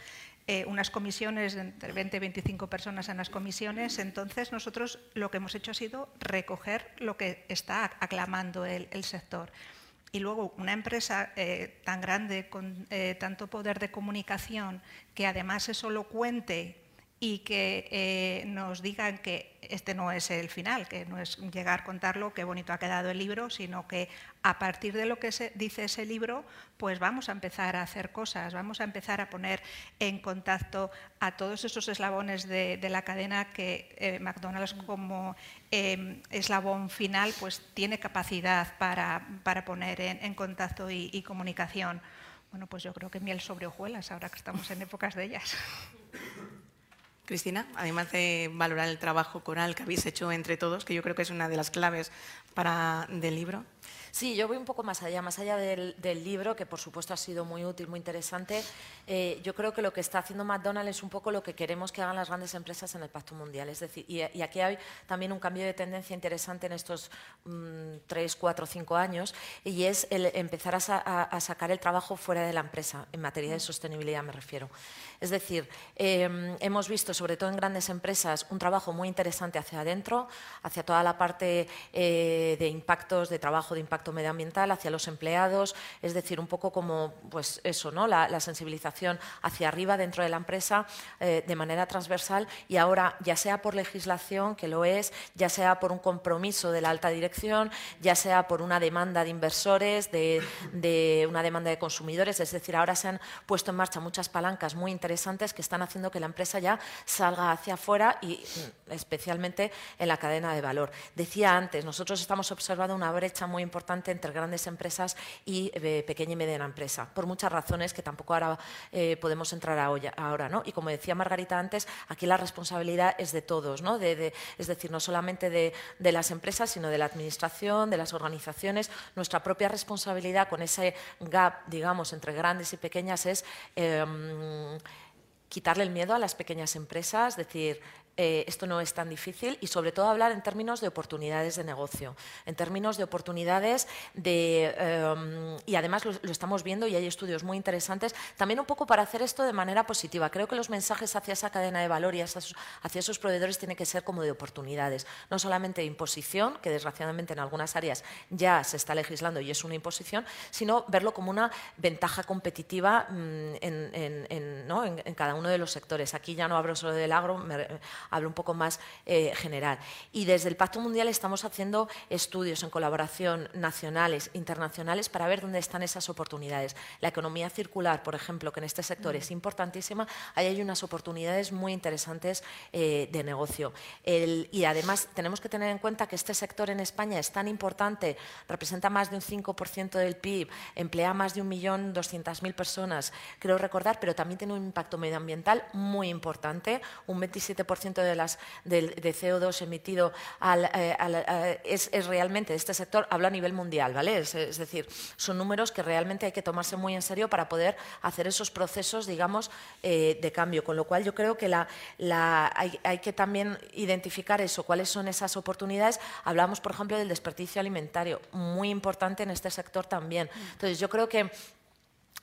Eh, unas comisiones entre 20 y 25 personas en las comisiones. Entonces, nosotros lo que hemos hecho ha sido recoger lo que está aclamando el, sector. Y luego, una empresa eh, tan grande, con eh, tanto poder de comunicación, que además es elocuente y que eh, nos digan que este no es el final, que no es llegar a contarlo, qué bonito ha quedado el libro, sino que a partir de lo que se dice ese libro, pues vamos a empezar a hacer cosas, vamos a empezar a poner en contacto a todos esos eslabones de, la cadena que eh, McDonald's como em, eslabón final pues tiene capacidad para, poner en, contacto y, y comunicación. Bueno, pues yo creo que miel sobre hojuelas, ahora que estamos en épocas de ellas. Cristina, además de valorar el trabajo coral que habéis hecho entre todos, que yo creo que es una de las claves para, del libro. Sí, yo voy un poco más allá, más allá del, libro, que por supuesto ha sido muy útil, muy interesante. Eh, yo creo que lo que está haciendo McDonald's es un poco lo que queremos que hagan las grandes empresas en el Pacto Mundial. Es decir, y, aquí hay también un cambio de tendencia interesante en estos mm, tres, cuatro, cinco años, y es el empezar a, sacar el trabajo fuera de la empresa, en materia de sostenibilidad me refiero. Es decir, em, hemos visto, sobre todo en grandes empresas, un trabajo muy interesante hacia adentro, hacia toda la parte eh, de impactos, de trabajo de impacto medioambiental, hacia los empleados, es decir, un poco como pues eso, ¿no? la, sensibilización hacia arriba dentro de la empresa eh, de manera transversal y ahora, ya sea por legislación, que lo es, ya sea por un compromiso de la alta dirección, ya sea por una demanda de inversores, de, de una demanda de consumidores, es decir, ahora se han puesto en marcha muchas palancas muy interesantes interesantes que están haciendo que la empresa ya salga hacia afuera y mm, especialmente en la cadena de valor. Decía antes, nosotros estamos observando una brecha muy importante entre grandes empresas y eh, pequeña y mediana empresa, por muchas razones que tampoco ahora eh, podemos entrar ahora. ¿no? Y como decía Margarita antes, aquí la responsabilidad es de todos, ¿no? es decir, no solamente de, las empresas, sino de la administración, de las organizaciones. Nuestra propia responsabilidad con ese gap, digamos, entre grandes y pequeñas es em, quitarle el miedo a las pequeñas empresas, decir, eh, esto no es tan difícil y sobre todo hablar en términos de oportunidades de negocio, en términos de oportunidades de... Em, y además lo, estamos viendo y hay estudios muy interesantes, también un poco para hacer esto de manera positiva. Creo que los mensajes hacia esa cadena de valor y hacia, esos proveedores tienen que ser como de oportunidades, no solamente de imposición, que desgraciadamente en algunas áreas ya se está legislando y es una imposición, sino verlo como una ventaja competitiva mm, en, cada uno de los sectores. Aquí ya no hablo solo del agro, hablo un poco más eh, general. Y desde el Pacto Mundial estamos haciendo estudios en colaboración nacionales, internacionales, para ver dónde están esas oportunidades. La economía circular, por ejemplo, que en este sector es importantísima, ahí hay unas oportunidades muy interesantes eh, de negocio. y además tenemos que tener en cuenta que este sector en España es tan importante, representa más de un 5% del PIB, emplea más de 1.200.000 personas, creo recordar, pero también tiene un impacto medioambiental muy importante, un 27% de, las, de, CO2 emitido eh, es, realmente este sector, habla a nivel mundial, ¿vale? Es, decir, son números que realmente hay que tomarse muy en serio para poder hacer esos procesos, digamos, eh, de cambio. Con lo cual yo creo que la, hay, hay, que también identificar eso, cuáles son esas oportunidades. Hablamos, por ejemplo, del desperdicio alimentario, muy importante en este sector también. Entonces yo creo que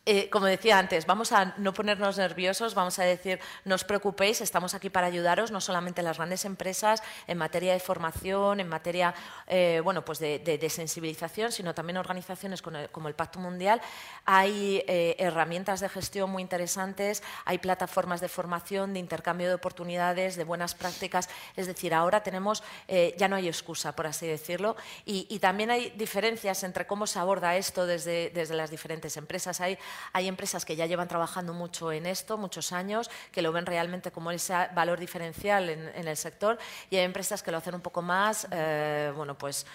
eh, como decía antes, vamos a no ponernos nerviosos, vamos a decir, no os preocupéis, estamos aquí para ayudaros, no solamente las grandes empresas, en materia de formación, en materia eh, bueno, pues de, sensibilización, sino también organizaciones como el Pacto Mundial. Hay eh, herramientas de gestión muy interesantes, hay plataformas de formación, de intercambio de oportunidades, de buenas prácticas. Es decir, ahora tenemos, ya no hay excusa, por así decirlo, y, también hay diferencias entre cómo se aborda esto desde, desde las diferentes empresas. Hay hay empresas que ya llevan trabajando mucho en esto, muchos años, que lo ven realmente como ese valor diferencial en, el sector y hay empresas que lo hacen un poco más, eh, bueno, pues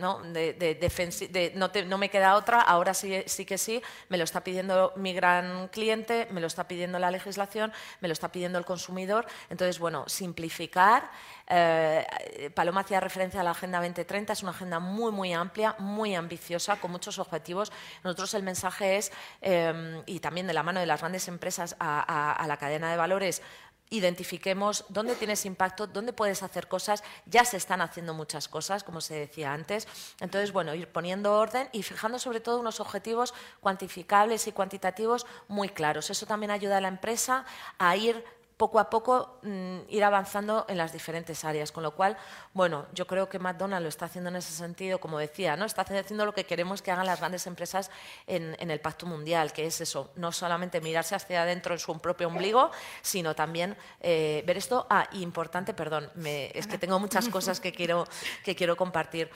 ¿no? De, no, me queda otra, ahora sí, sí que sí, me lo está pidiendo mi gran cliente, me lo está pidiendo la legislación, me lo está pidiendo el consumidor. Entonces, bueno, simplificar. Eh, Paloma hacía referencia a la Agenda 2030, es una agenda muy, muy amplia, muy ambiciosa, con muchos objetivos. Nosotros el mensaje es Em, y también de la mano de las grandes empresas a, la cadena de valores, identifiquemos dónde tienes impacto, dónde puedes hacer cosas. Ya se están haciendo muchas cosas, como se decía antes. Entonces, bueno, ir poniendo orden y fijando sobre todo unos objetivos cuantificables y cuantitativos muy claros. Eso también ayuda a la empresa a ir poco a poco mm, ir avanzando en las diferentes áreas. Con lo cual, bueno, yo creo que McDonald's lo está haciendo en ese sentido, como decía, ¿no? está haciendo lo que queremos que hagan las grandes empresas en, el Pacto Mundial, que es eso, no solamente mirarse hacia adentro en su propio ombligo, sino también eh, ver esto. Ah, importante, perdón, es que tengo muchas cosas que quiero, que quiero compartir.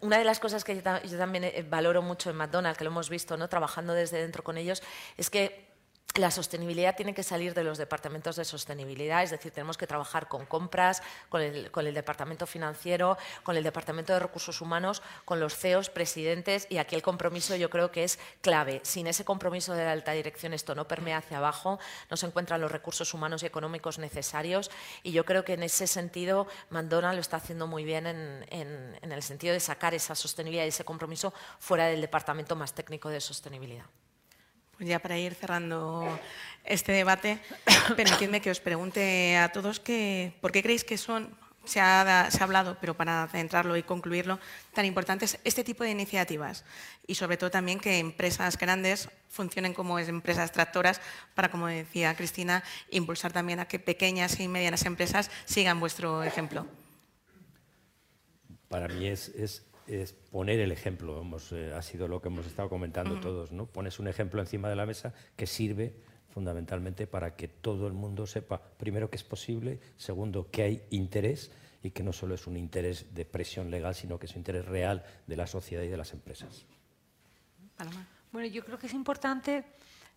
Una de las cosas que yo también eh, valoro mucho en McDonald's, que lo hemos visto ¿no? trabajando desde dentro con ellos, es que la sostenibilidad tiene que salir de los departamentos de sostenibilidad, es decir, tenemos que trabajar con compras, con el, departamento financiero, con el departamento de recursos humanos, con los CEOs, presidentes, y aquí el compromiso yo creo que es clave. Sin ese compromiso de la alta dirección esto no permea hacia abajo, no se encuentran los recursos humanos y económicos necesarios, y yo creo que en ese sentido Mandona lo está haciendo muy bien en, en el sentido de sacar esa sostenibilidad y ese compromiso fuera del departamento más técnico de sostenibilidad. Pues ya para ir cerrando este debate, permitidme que os pregunte a todos que, por qué creéis que son, se ha, se ha, hablado, pero para centrarlo y concluirlo, tan importantes este tipo de iniciativas y sobre todo también que empresas grandes funcionen como empresas tractoras para, como decía Cristina, impulsar también a que pequeñas y medianas empresas sigan vuestro ejemplo. Para mí es, es es poner el ejemplo, eh, ha sido lo que hemos estado comentando todos, ¿no? Pones un ejemplo encima de la mesa que sirve fundamentalmente para que todo el mundo sepa, primero, que es posible, segundo, que hay interés y que no solo es un interés de presión legal, sino que es un interés real de la sociedad y de las empresas. Bueno, yo creo que es importante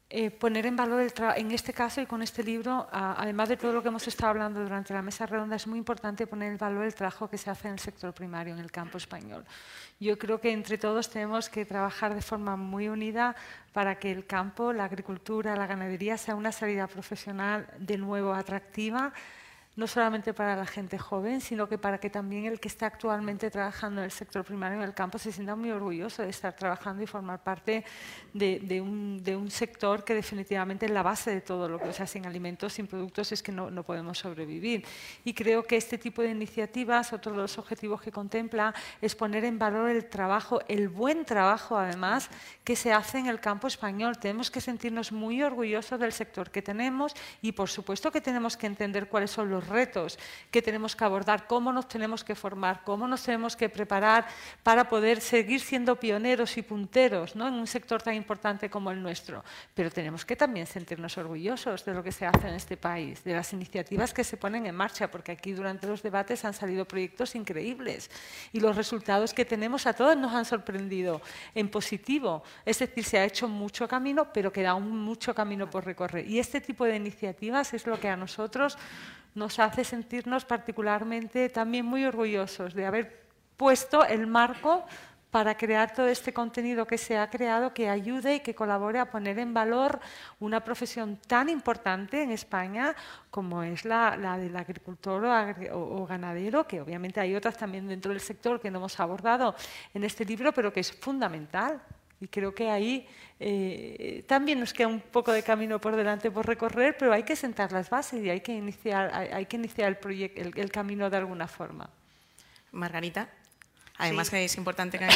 eh, poner en valor, el en este caso y con este libro, además de todo lo que hemos estado hablando durante la mesa redonda, es muy importante poner en valor el trabajo que se hace en el sector primario, en el campo español. Yo creo que entre todos tenemos que trabajar de forma muy unida para que el campo, la agricultura, la ganadería sea una salida profesional de nuevo atractiva, no solamente para la gente joven, sino que para que también el que está actualmente trabajando en el sector primario en el campo se sienta muy orgulloso de estar trabajando y formar parte de, un, sector que definitivamente es la base de todo lo que, sea, sin alimentos, sin productos es que no, no podemos sobrevivir. Y creo que este tipo de iniciativas, otro de los objetivos que contempla, es poner en valor el trabajo, el buen trabajo además, que se hace en el campo español. Tenemos que sentirnos muy orgullosos del sector que tenemos y por supuesto que tenemos que entender cuáles son los retos que tenemos que abordar, cómo nos tenemos que formar, cómo nos tenemos que preparar para poder seguir siendo pioneros y punteros ¿no? en un sector tan importante como el nuestro. Pero tenemos que también sentirnos orgullosos de lo que se hace en este país, de las iniciativas que se ponen en marcha, porque aquí durante los debates han salido proyectos increíbles y los resultados que tenemos a todos nos han sorprendido en positivo. Es decir, se ha hecho mucho camino, pero queda aún mucho camino por recorrer. Y este tipo de iniciativas es lo que a nosotros nos hace sentirnos particularmente también muy orgullosos de haber puesto el marco para crear todo este contenido que se ha creado que ayude y que colabore a poner en valor una profesión tan importante en España como es la, del agricultor o, ganadero, que obviamente hay otras también dentro del sector que no hemos abordado en este libro, pero que es fundamental. Y creo que ahí eh, también nos queda un poco de camino por delante por recorrer, pero hay que sentar las bases y hay que iniciar, hay, que iniciar el, proyecto, el, camino de alguna forma. Margarita, además que es importante que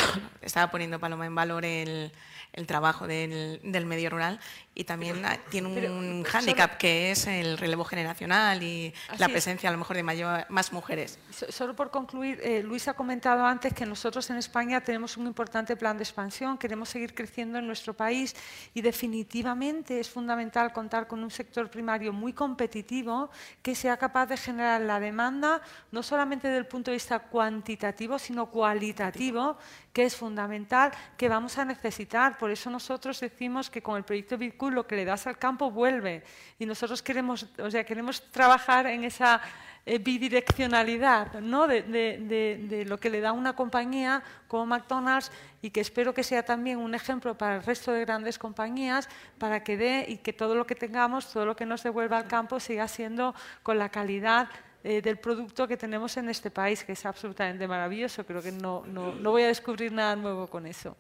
estaba poniendo Paloma en valor el, el trabajo del, del, medio rural y también tiene un hándicap que es el relevo generacional y la presencia a lo mejor de mayor, más mujeres. Solo por concluir, eh, Luis ha comentado antes que nosotros en España tenemos un importante plan de expansión, queremos seguir creciendo en nuestro país y definitivamente es fundamental contar con un sector primario muy competitivo que sea capaz de generar la demanda no solamente desde el punto de vista cuantitativo, sino cualitativo, que es fundamental, que vamos a necesitar por eso nosotros decimos que con el proyecto Bitcoin lo que le das al campo vuelve. Y nosotros queremos, o sea, queremos trabajar en esa eh, bidireccionalidad ¿no? de, lo que le da una compañía como McDonald's y que espero que sea también un ejemplo para el resto de grandes compañías para que dé y que todo lo que tengamos, todo lo que nos devuelva al campo siga siendo con la calidad eh, del producto que tenemos en este país, que es absolutamente maravilloso. Creo que no, no, no voy a descubrir nada nuevo con eso.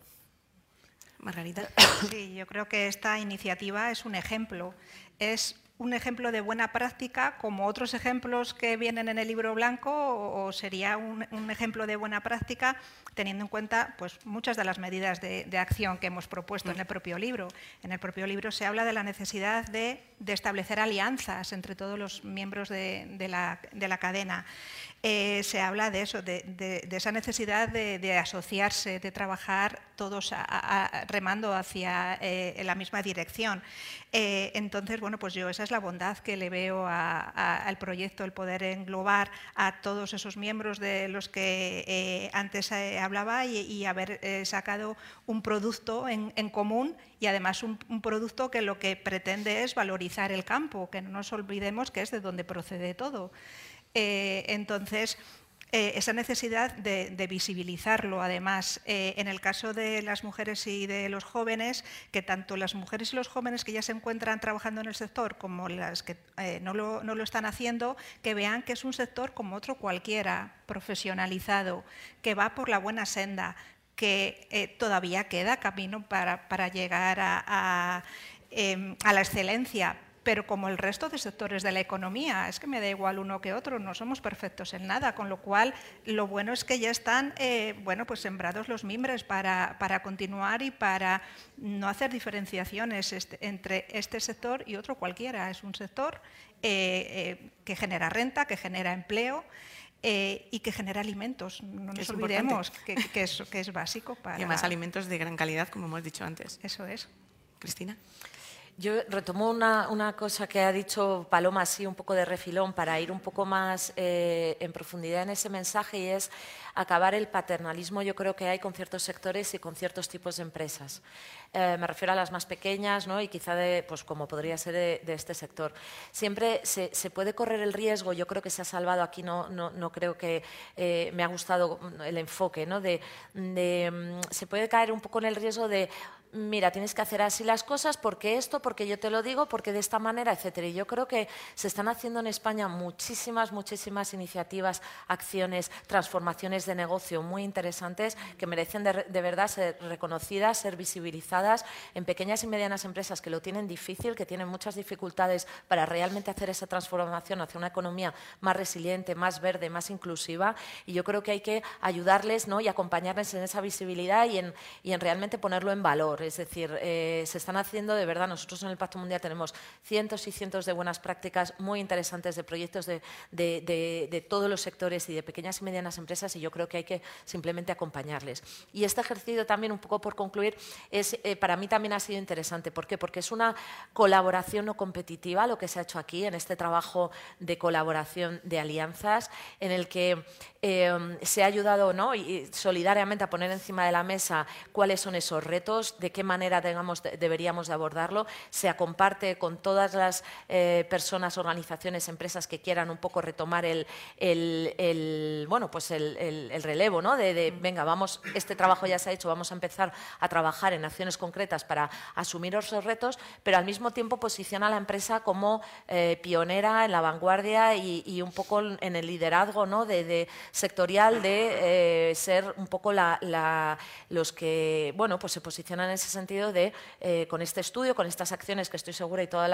Margarita. Sí, yo creo que esta iniciativa es un ejemplo. Es un ejemplo de buena práctica como otros ejemplos que vienen en el libro blanco o, sería un, ejemplo de buena práctica teniendo en cuenta pues, muchas de las medidas de, acción que hemos propuesto en el propio libro. En el propio libro se habla de la necesidad de, establecer alianzas entre todos los miembros de la cadena. Eh, se habla de eso, de, esa necesidad de, asociarse, de trabajar todos remando hacia eh, la misma dirección. Eh, entonces, bueno, pues yo esa es la bondad que le veo al proyecto, el poder englobar a todos esos miembros de los que antes hablaba y, haber sacado un producto en, común y además un, un producto que lo que pretende es valorizar el campo, que no nos olvidemos que es de donde procede todo. Eh, entonces, eh, esa necesidad de, visibilizarlo, además, eh, en el caso de las mujeres y de los jóvenes, que tanto las mujeres y los jóvenes que ya se encuentran trabajando en el sector como las que no lo, están haciendo, que vean que es un sector como otro cualquiera, profesionalizado, que va por la buena senda, que todavía queda camino para, llegar em, a la excelencia, pero como el resto de sectores de la economía, es que me da igual uno que otro, no somos perfectos en nada, con lo cual lo bueno es que ya están eh, bueno, pues sembrados los mimbres para, continuar y para no hacer diferenciaciones este, entre este sector y otro cualquiera. Es un sector eh, eh, que genera renta, que genera empleo. y que genera alimentos. No nos olvidemos que, que, es, que es básico para... Y más alimentos de gran calidad, como hemos dicho antes. Eso es. Cristina. Yo retomo una, cosa que ha dicho Paloma así un poco de refilón para ir un poco más eh, en profundidad en ese mensaje y es acabar el paternalismo yo creo que hay con ciertos sectores y con ciertos tipos de empresas. Eh, me refiero a las más pequeñas ¿no? y quizá de, pues como podría ser de, este sector. Siempre se, puede correr el riesgo, yo creo que se ha salvado aquí, no, no, creo que eh, me ha gustado el enfoque, ¿no? de, mm, se puede caer un poco en el riesgo de mira, tienes que hacer así las cosas porque esto, porque yo te lo digo, porque de esta manera, etcétera. Y yo creo que se están haciendo en España muchísimas, muchísimas iniciativas, acciones, transformaciones de negocio muy interesantes que merecen de, verdad ser reconocidas, ser visibilizadas en pequeñas y medianas empresas que lo tienen difícil, que tienen muchas dificultades para realmente hacer esa transformación hacia una economía más resiliente, más verde, más inclusiva. Y yo creo que hay que ayudarles ¿no? y acompañarles en esa visibilidad y en, y en realmente ponerlo en valor. Es decir, eh, se están haciendo de verdad, nosotros en el Pacto Mundial tenemos cientos y cientos de buenas prácticas muy interesantes de proyectos de, todos los sectores y de pequeñas y medianas empresas y yo creo que hay que simplemente acompañarles. Y este ejercicio también, un poco por concluir, es, eh, para mí también ha sido interesante. ¿Por qué? Porque es una colaboración no competitiva lo que se ha hecho aquí en este trabajo de colaboración de alianzas en el que eh, se ha ayudado ¿no? y solidariamente a poner encima de la mesa cuáles son esos retos, de qué manera deberíamos de abordarlo. Se comparte con todas las eh, personas, organizaciones, empresas que quieran un poco retomar el, bueno, pues el, relevo, ¿no? De, venga, vamos, este trabajo ya se ha hecho, vamos a empezar a trabajar en acciones concretas para asumir esos retos, pero al mismo tiempo posiciona a la empresa como eh, pionera en la vanguardia y, un poco en el liderazgo, ¿no? De, sectorial de eh, ser un poco los que, bueno, pues se posicionan en ese sentido de, eh, con este estudio, con estas acciones que estoy segura y todo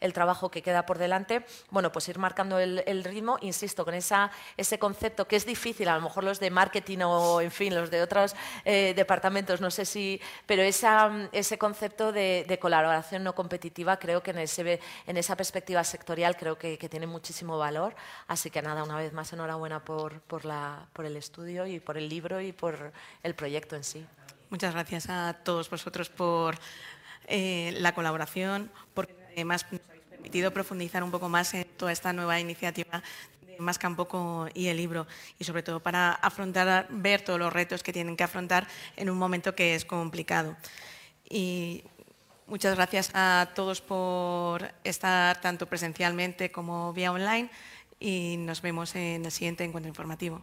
el trabajo que queda por delante, bueno, pues ir marcando el, ritmo, insisto, con esa, ese concepto que es difícil, a lo mejor los de marketing o, en fin, los de otros eh, departamentos, no sé si, pero esa, ese concepto de, colaboración no competitiva creo que en, ese, en esa perspectiva sectorial creo que, tiene muchísimo valor. Así que nada, una vez más, enhorabuena por, por, la, por el estudio y por el libro y por el proyecto en sí. Muchas gracias a todos vosotros por eh, la colaboración, porque además nos habéis permitido profundizar un poco más en toda esta nueva iniciativa de Más Campo y el libro, y sobre todo para afrontar, ver todos los retos que tienen que afrontar en un momento que es complicado. Y muchas gracias a todos por estar tanto presencialmente como vía online y nos vemos en el siguiente encuentro informativo.